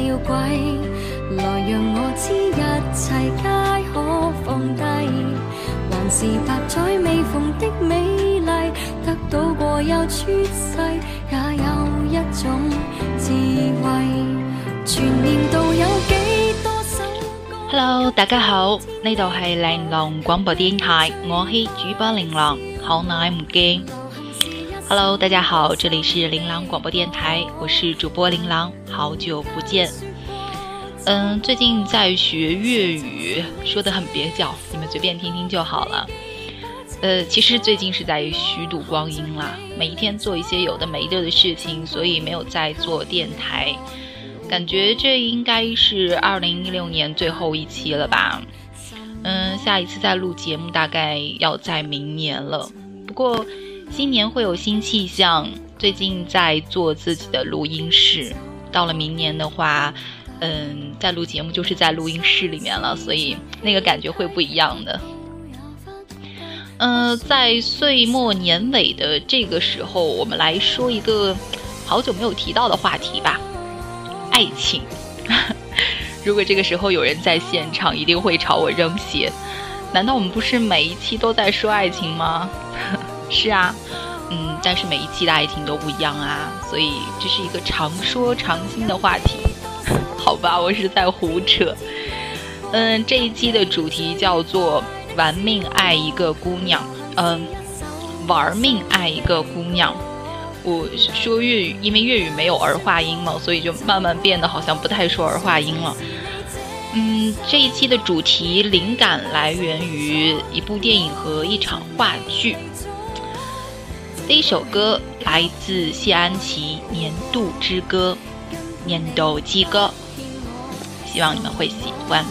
了轨，来让我知一切皆可放低，还是百载未逢的美丽，得到过又出世，也有一种智慧。全年度有几多首歌 Hello，大家好，呢度系玲珑廣播電台，我係主播玲珑，好耐唔見。Hello，大家好，这里是琳琅广播电台，我是主播琳琅，好久不见。嗯，最近在学粤语，说得很蹩脚，你们随便听听就好了。呃，其实最近是在虚度光阴啦，每一天做一些有的没的的事情，所以没有在做电台。感觉这应该是二零一六年最后一期了吧？嗯，下一次再录节目大概要在明年了。不过新年会有新气象，最近在做自己的录音室。到了明年的话，嗯，在录节目就是在录音室里面了，所以那个感觉会不一样的。嗯，在岁末年尾的这个时候，我们来说一个好久没有提到的话题吧。爱情，如果这个时候有人在现场，一定会朝我扔鞋。难道我们不是每一期都在说爱情吗？是啊，嗯，但是每一期的爱情都不一样啊，所以这是一个常说常新的话题。好吧，我是在胡扯。嗯，这一期的主题叫做“玩命爱一个姑娘”。嗯，玩命爱一个姑娘。我说粤语，因为粤语没有儿化音嘛，所以就慢慢变得好像不太说儿化音了。嗯，这一期的主题灵感来源于一部电影和一场话剧。这一首歌来自谢安琪《年度之歌》，年度之歌，希望你们会喜欢。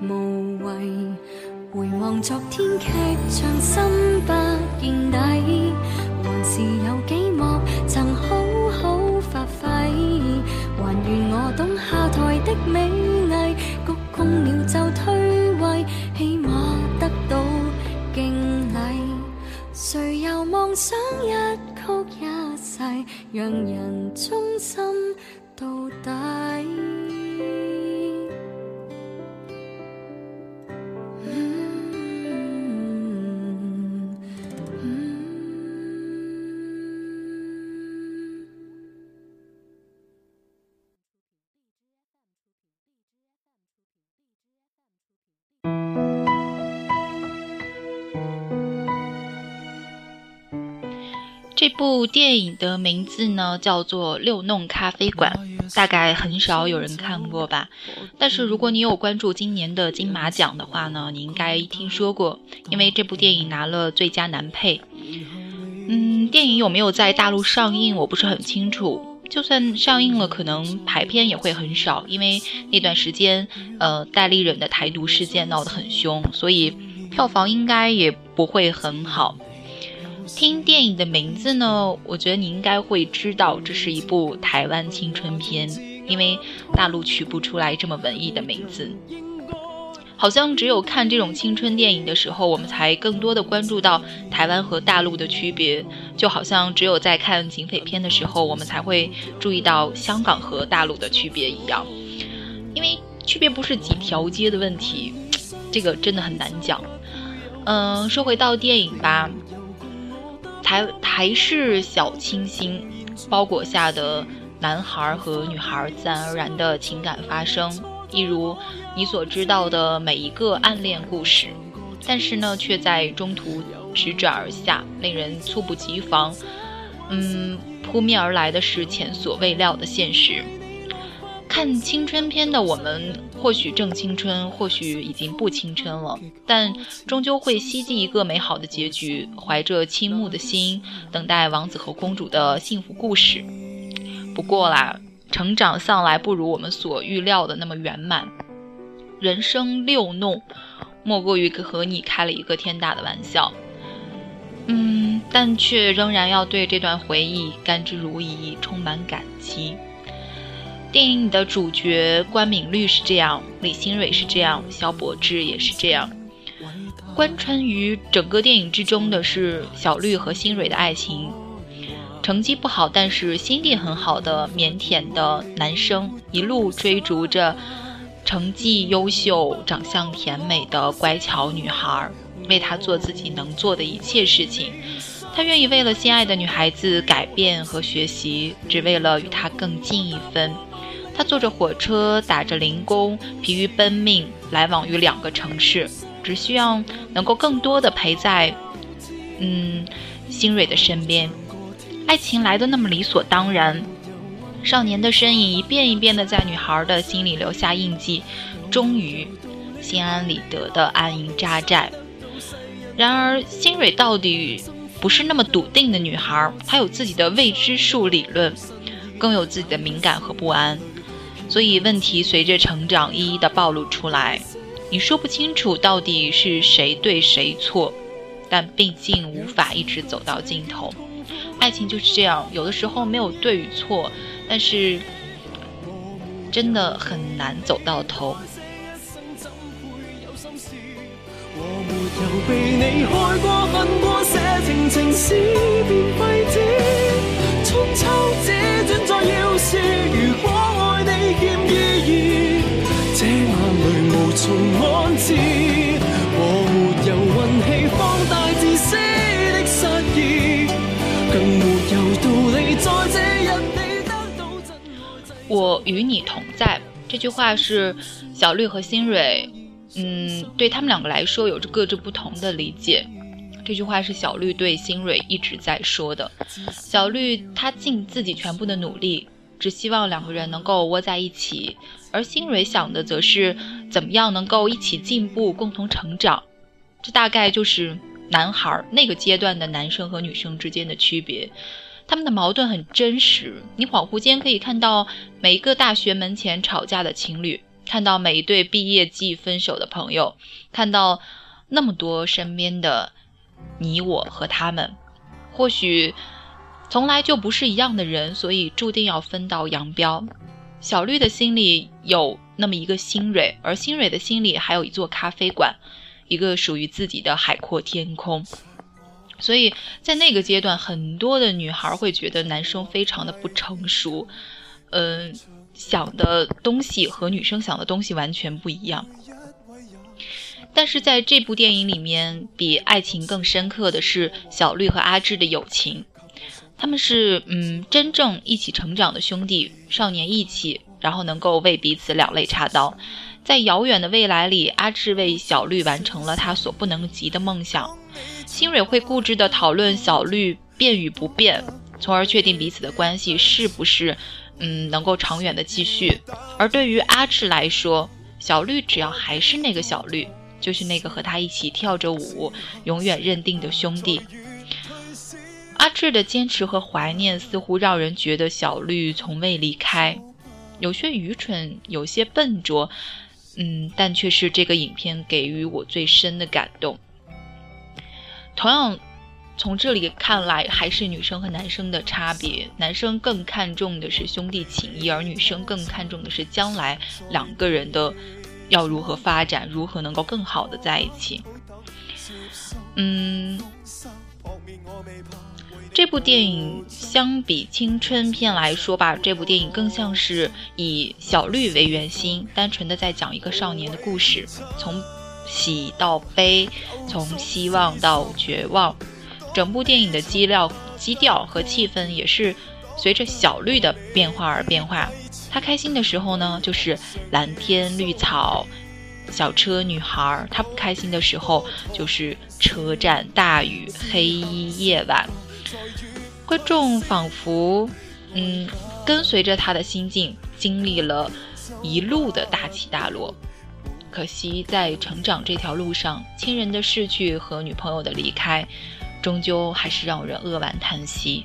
无谓，回望。昨天劇場心不見底，還是有幾幕曾好好發揮。還願我懂下台的美麗，鞠躬了就退位，起碼得到敬禮。誰又妄想一曲一世，讓人忠心到底？这部电影的名字呢，叫做《六弄咖啡馆》，大概很少有人看过吧。但是如果你有关注今年的金马奖的话呢，你应该听说过，因为这部电影拿了最佳男配。嗯，电影有没有在大陆上映，我不是很清楚。就算上映了，可能排片也会很少，因为那段时间，呃，戴立忍的台独事件闹得很凶，所以票房应该也不会很好。听电影的名字呢，我觉得你应该会知道这是一部台湾青春片，因为大陆取不出来这么文艺的名字。好像只有看这种青春电影的时候，我们才更多的关注到台湾和大陆的区别，就好像只有在看警匪片的时候，我们才会注意到香港和大陆的区别一样。因为区别不是几条街的问题，这个真的很难讲。嗯，说回到电影吧。台台式小清新包裹下的男孩和女孩自然而然的情感发生，一如你所知道的每一个暗恋故事，但是呢，却在中途直转而下，令人猝不及防。嗯，扑面而来的是前所未料的现实。看青春片的我们，或许正青春，或许已经不青春了，但终究会希冀一个美好的结局，怀着倾慕的心，等待王子和公主的幸福故事。不过啦，成长向来不如我们所预料的那么圆满。人生六弄，莫过于和你开了一个天大的玩笑。嗯，但却仍然要对这段回忆甘之如饴，充满感激。电影里的主角关敏律是这样，李新蕊是这样，萧柏芝也是这样。贯穿于整个电影之中的是小绿和新蕊的爱情。成绩不好，但是心地很好的腼腆的男生，一路追逐着成绩优秀、长相甜美的乖巧女孩。为她做自己能做的一切事情，他愿意为了心爱的女孩子改变和学习，只为了与她更近一分。他坐着火车，打着零工，疲于奔命，来往于两个城市，只需要能够更多的陪在，嗯，新蕊的身边。爱情来的那么理所当然，少年的身影一遍一遍的在女孩的心里留下印记，终于心安理得的安营扎寨。然而，新蕊到底不是那么笃定的女孩，她有自己的未知数理论，更有自己的敏感和不安，所以问题随着成长一一的暴露出来。你说不清楚到底是谁对谁错，但毕竟无法一直走到尽头。爱情就是这样，有的时候没有对与错，但是真的很难走到头。从安置。我没有运气放大自私的失意，更没有道理在这日你得到真爱我与你同在，这句话是小绿和新蕊。嗯，对他们两个来说，有着各自不同的理解。这句话是小绿对新蕊一直在说的。小绿她尽自己全部的努力，只希望两个人能够窝在一起；而新蕊想的则是怎么样能够一起进步，共同成长。这大概就是男孩那个阶段的男生和女生之间的区别。他们的矛盾很真实，你恍惚间可以看到每一个大学门前吵架的情侣。看到每一对毕业季分手的朋友，看到那么多身边的你我和他们，或许从来就不是一样的人，所以注定要分道扬镳。小绿的心里有那么一个新蕊，而新蕊的心里还有一座咖啡馆，一个属于自己的海阔天空。所以在那个阶段，很多的女孩会觉得男生非常的不成熟，嗯。想的东西和女生想的东西完全不一样，但是在这部电影里面，比爱情更深刻的是小绿和阿志的友情。他们是嗯，真正一起成长的兄弟，少年义气，然后能够为彼此两肋插刀。在遥远的未来里，阿志为小绿完成了他所不能及的梦想。新蕊会固执地讨论小绿变与不变，从而确定彼此的关系是不是。嗯，能够长远的继续。而对于阿志来说，小绿只要还是那个小绿，就是那个和他一起跳着舞、永远认定的兄弟。阿志的坚持和怀念，似乎让人觉得小绿从未离开。有些愚蠢，有些笨拙，嗯，但却是这个影片给予我最深的感动。同样。从这里看来，还是女生和男生的差别。男生更看重的是兄弟情谊，而女生更看重的是将来两个人的要如何发展，如何能够更好的在一起。嗯，这部电影相比青春片来说吧，这部电影更像是以小绿为圆心，单纯的在讲一个少年的故事，从喜到悲，从希望到绝望。整部电影的基调、基调和气氛也是随着小绿的变化而变化。他开心的时候呢，就是蓝天绿草，小车女孩，她不开心的时候就是车站、大雨、黑衣夜晚。观众仿佛，嗯，跟随着他的心境，经历了一路的大起大落。可惜，在成长这条路上，亲人的逝去和女朋友的离开，终究还是让人扼腕叹息。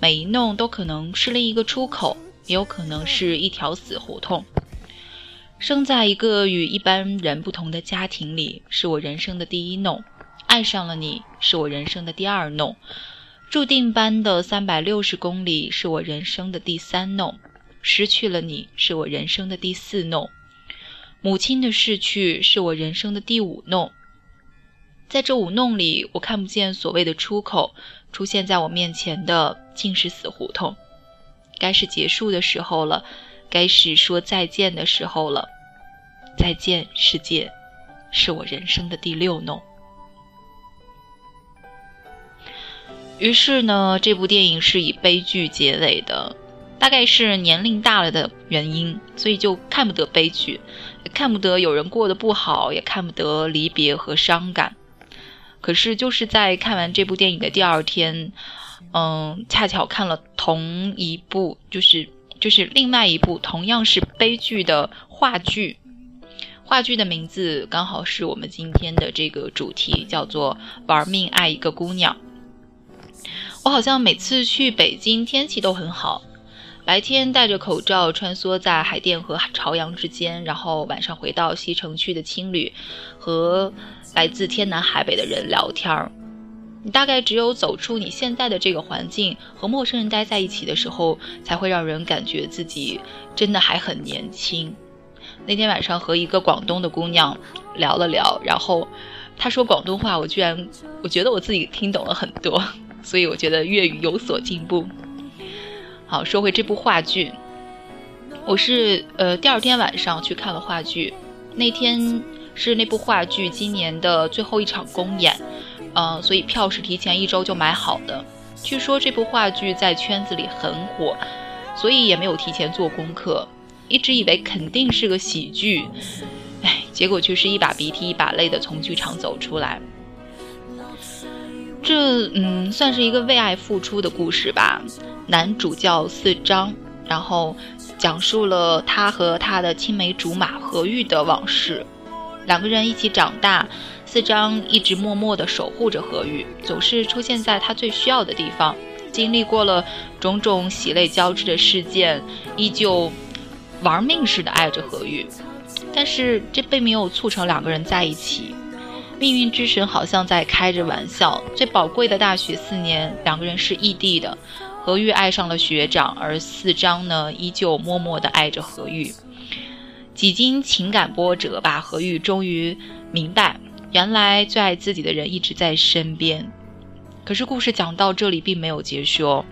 每一弄都可能是另一个出口，也有可能是一条死胡同。生在一个与一般人不同的家庭里，是我人生的第一弄；爱上了你，是我人生的第二弄；注定般的三百六十公里，是我人生的第三弄。失去了你是我人生的第四弄，母亲的逝去是我人生的第五弄。在这五弄里，我看不见所谓的出口，出现在我面前的竟是死胡同。该是结束的时候了，该是说再见的时候了。再见，世界，是我人生的第六弄。于是呢，这部电影是以悲剧结尾的。大概是年龄大了的原因，所以就看不得悲剧，看不得有人过得不好，也看不得离别和伤感。可是就是在看完这部电影的第二天，嗯，恰巧看了同一部，就是就是另外一部同样是悲剧的话剧，话剧的名字刚好是我们今天的这个主题，叫做《玩命爱一个姑娘》。我好像每次去北京，天气都很好。白天戴着口罩穿梭在海淀和朝阳之间，然后晚上回到西城区的青旅，和来自天南海北的人聊天儿。你大概只有走出你现在的这个环境，和陌生人待在一起的时候，才会让人感觉自己真的还很年轻。那天晚上和一个广东的姑娘聊了聊，然后她说广东话，我居然我觉得我自己听懂了很多，所以我觉得粤语有所进步。好，说回这部话剧，我是呃第二天晚上去看了话剧，那天是那部话剧今年的最后一场公演，呃，所以票是提前一周就买好的。据说这部话剧在圈子里很火，所以也没有提前做功课，一直以为肯定是个喜剧，哎，结果却是一把鼻涕一把泪的从剧场走出来。这嗯，算是一个为爱付出的故事吧。男主叫四张，然后讲述了他和他的青梅竹马何玉的往事。两个人一起长大，四张一直默默地守护着何玉，总是出现在他最需要的地方。经历过了种种喜泪交织的事件，依旧玩命似的爱着何玉。但是这并没有促成两个人在一起。命运之神好像在开着玩笑。最宝贵的大学四年，两个人是异地的。何玉爱上了学长，而四张呢，依旧默默地爱着何玉。几经情感波折吧，何玉终于明白，原来最爱自己的人一直在身边。可是故事讲到这里并没有结束哦。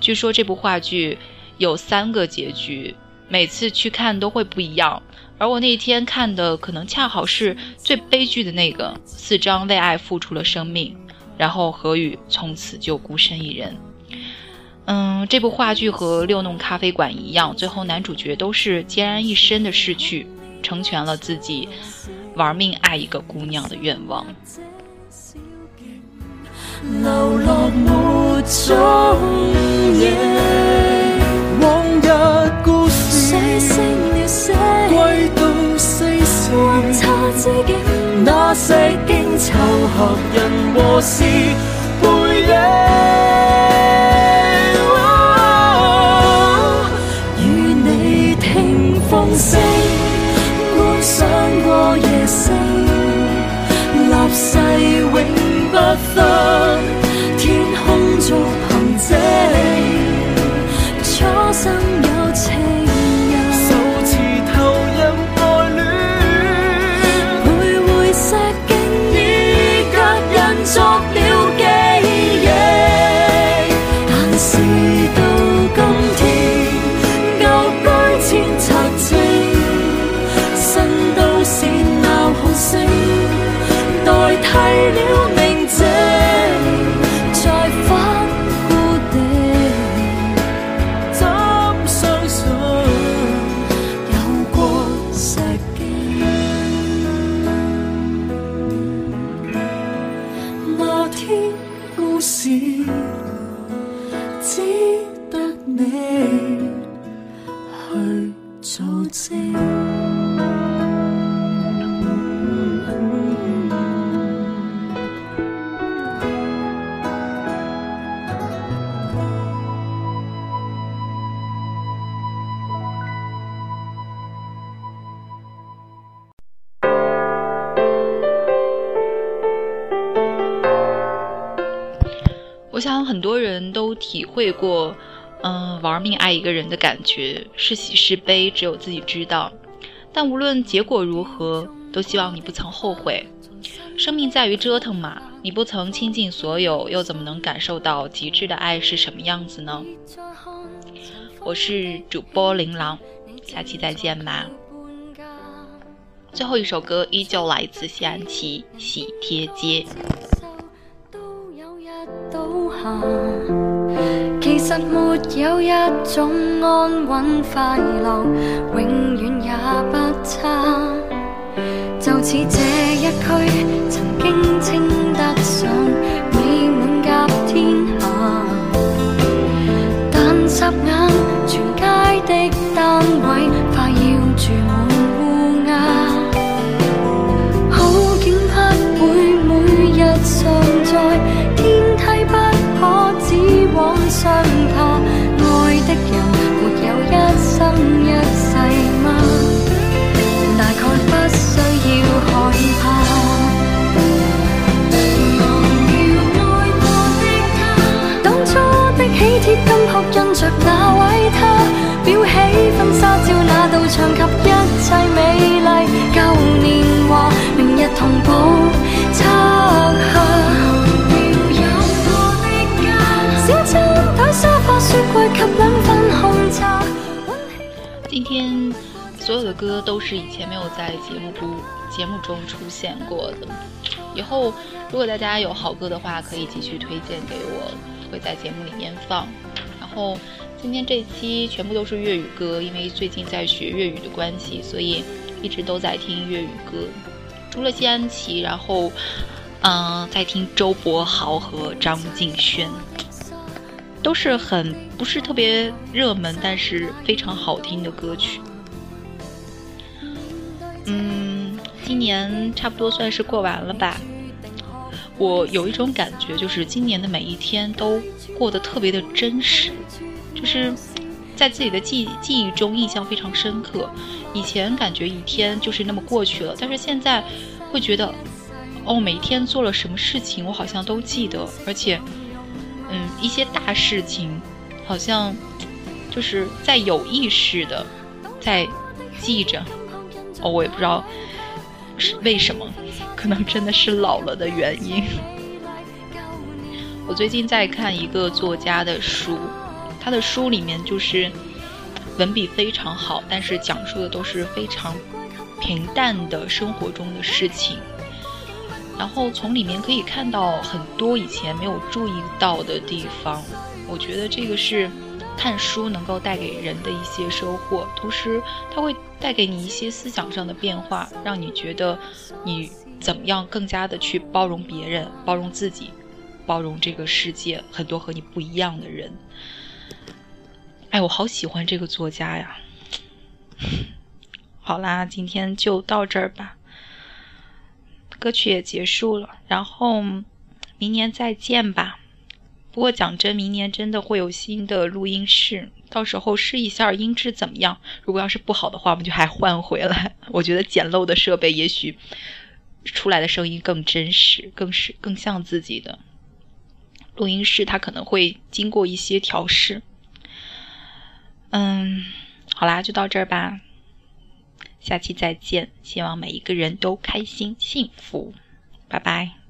据说这部话剧有三个结局，每次去看都会不一样。而我那天看的可能恰好是最悲剧的那个，四张为爱付出了生命，然后何宇从此就孤身一人。嗯，这部话剧和六弄咖啡馆一样，最后男主角都是孑然一身的逝去，成全了自己玩命爱一个姑娘的愿望。流落没踪影，往日故事。归到四时，知己，那些經湊合人和事背影。星，观赏过夜星，立誓永不分，体会过，嗯、玩命爱一个人的感觉，是喜是悲，只有自己知道。但无论结果如何，都希望你不曾后悔。生命在于折腾嘛，你不曾倾尽所有，又怎么能感受到极致的爱是什么样子呢？我是主播琳琅，下期再见吧。最后一首歌依旧来自谢安琪，《喜帖街》。其实没有一种安稳快乐，永远也不差。就似这一区曾经称得上着那位他，裱起婚紗照那道牆及一切美麗舊年華，明日同步拆下。要有我的家，小餐台、沙發、雪櫃及兩份紅茶。今天所有的歌都是以前没有在节目中节目中出现过的。以后如果大家有好歌的话，可以继续推荐给我，会在节目里面放。然后今天这期全部都是粤语歌，因为最近在学粤语的关系，所以一直都在听粤语歌。除了谢安琪，然后嗯、在听周柏豪和张敬轩。都是很不是特别热门，但是非常好听的歌曲。嗯，今年差不多算是过完了吧。我有一种感觉，就是今年的每一天都过得特别的真实，就是在自己的记记忆中印象非常深刻。以前感觉一天就是那么过去了，但是现在会觉得，哦，每一天做了什么事情，我好像都记得，而且。嗯，一些大事情，好像就是在有意识的在记着。哦，我也不知道是为什么，可能真的是老了的原因。我最近在看一个作家的书，他的书里面就是文笔非常好，但是讲述的都是非常平淡的生活中的事情。然后从里面可以看到很多以前没有注意到的地方，我觉得这个是看书能够带给人的一些收获，同时它会带给你一些思想上的变化，让你觉得你怎么样更加的去包容别人、包容自己、包容这个世界很多和你不一样的人。哎，我好喜欢这个作家呀！好啦，今天就到这儿吧。歌曲也结束了，然后明年再见吧。不过讲真，明年真的会有新的录音室，到时候试一下音质怎么样。如果要是不好的话，我们就还换回来。我觉得简陋的设备也许出来的声音更真实，更是更像自己的。录音室它可能会经过一些调试。嗯，好啦，就到这儿吧。下期再见，希望每一个人都开心幸福，拜拜。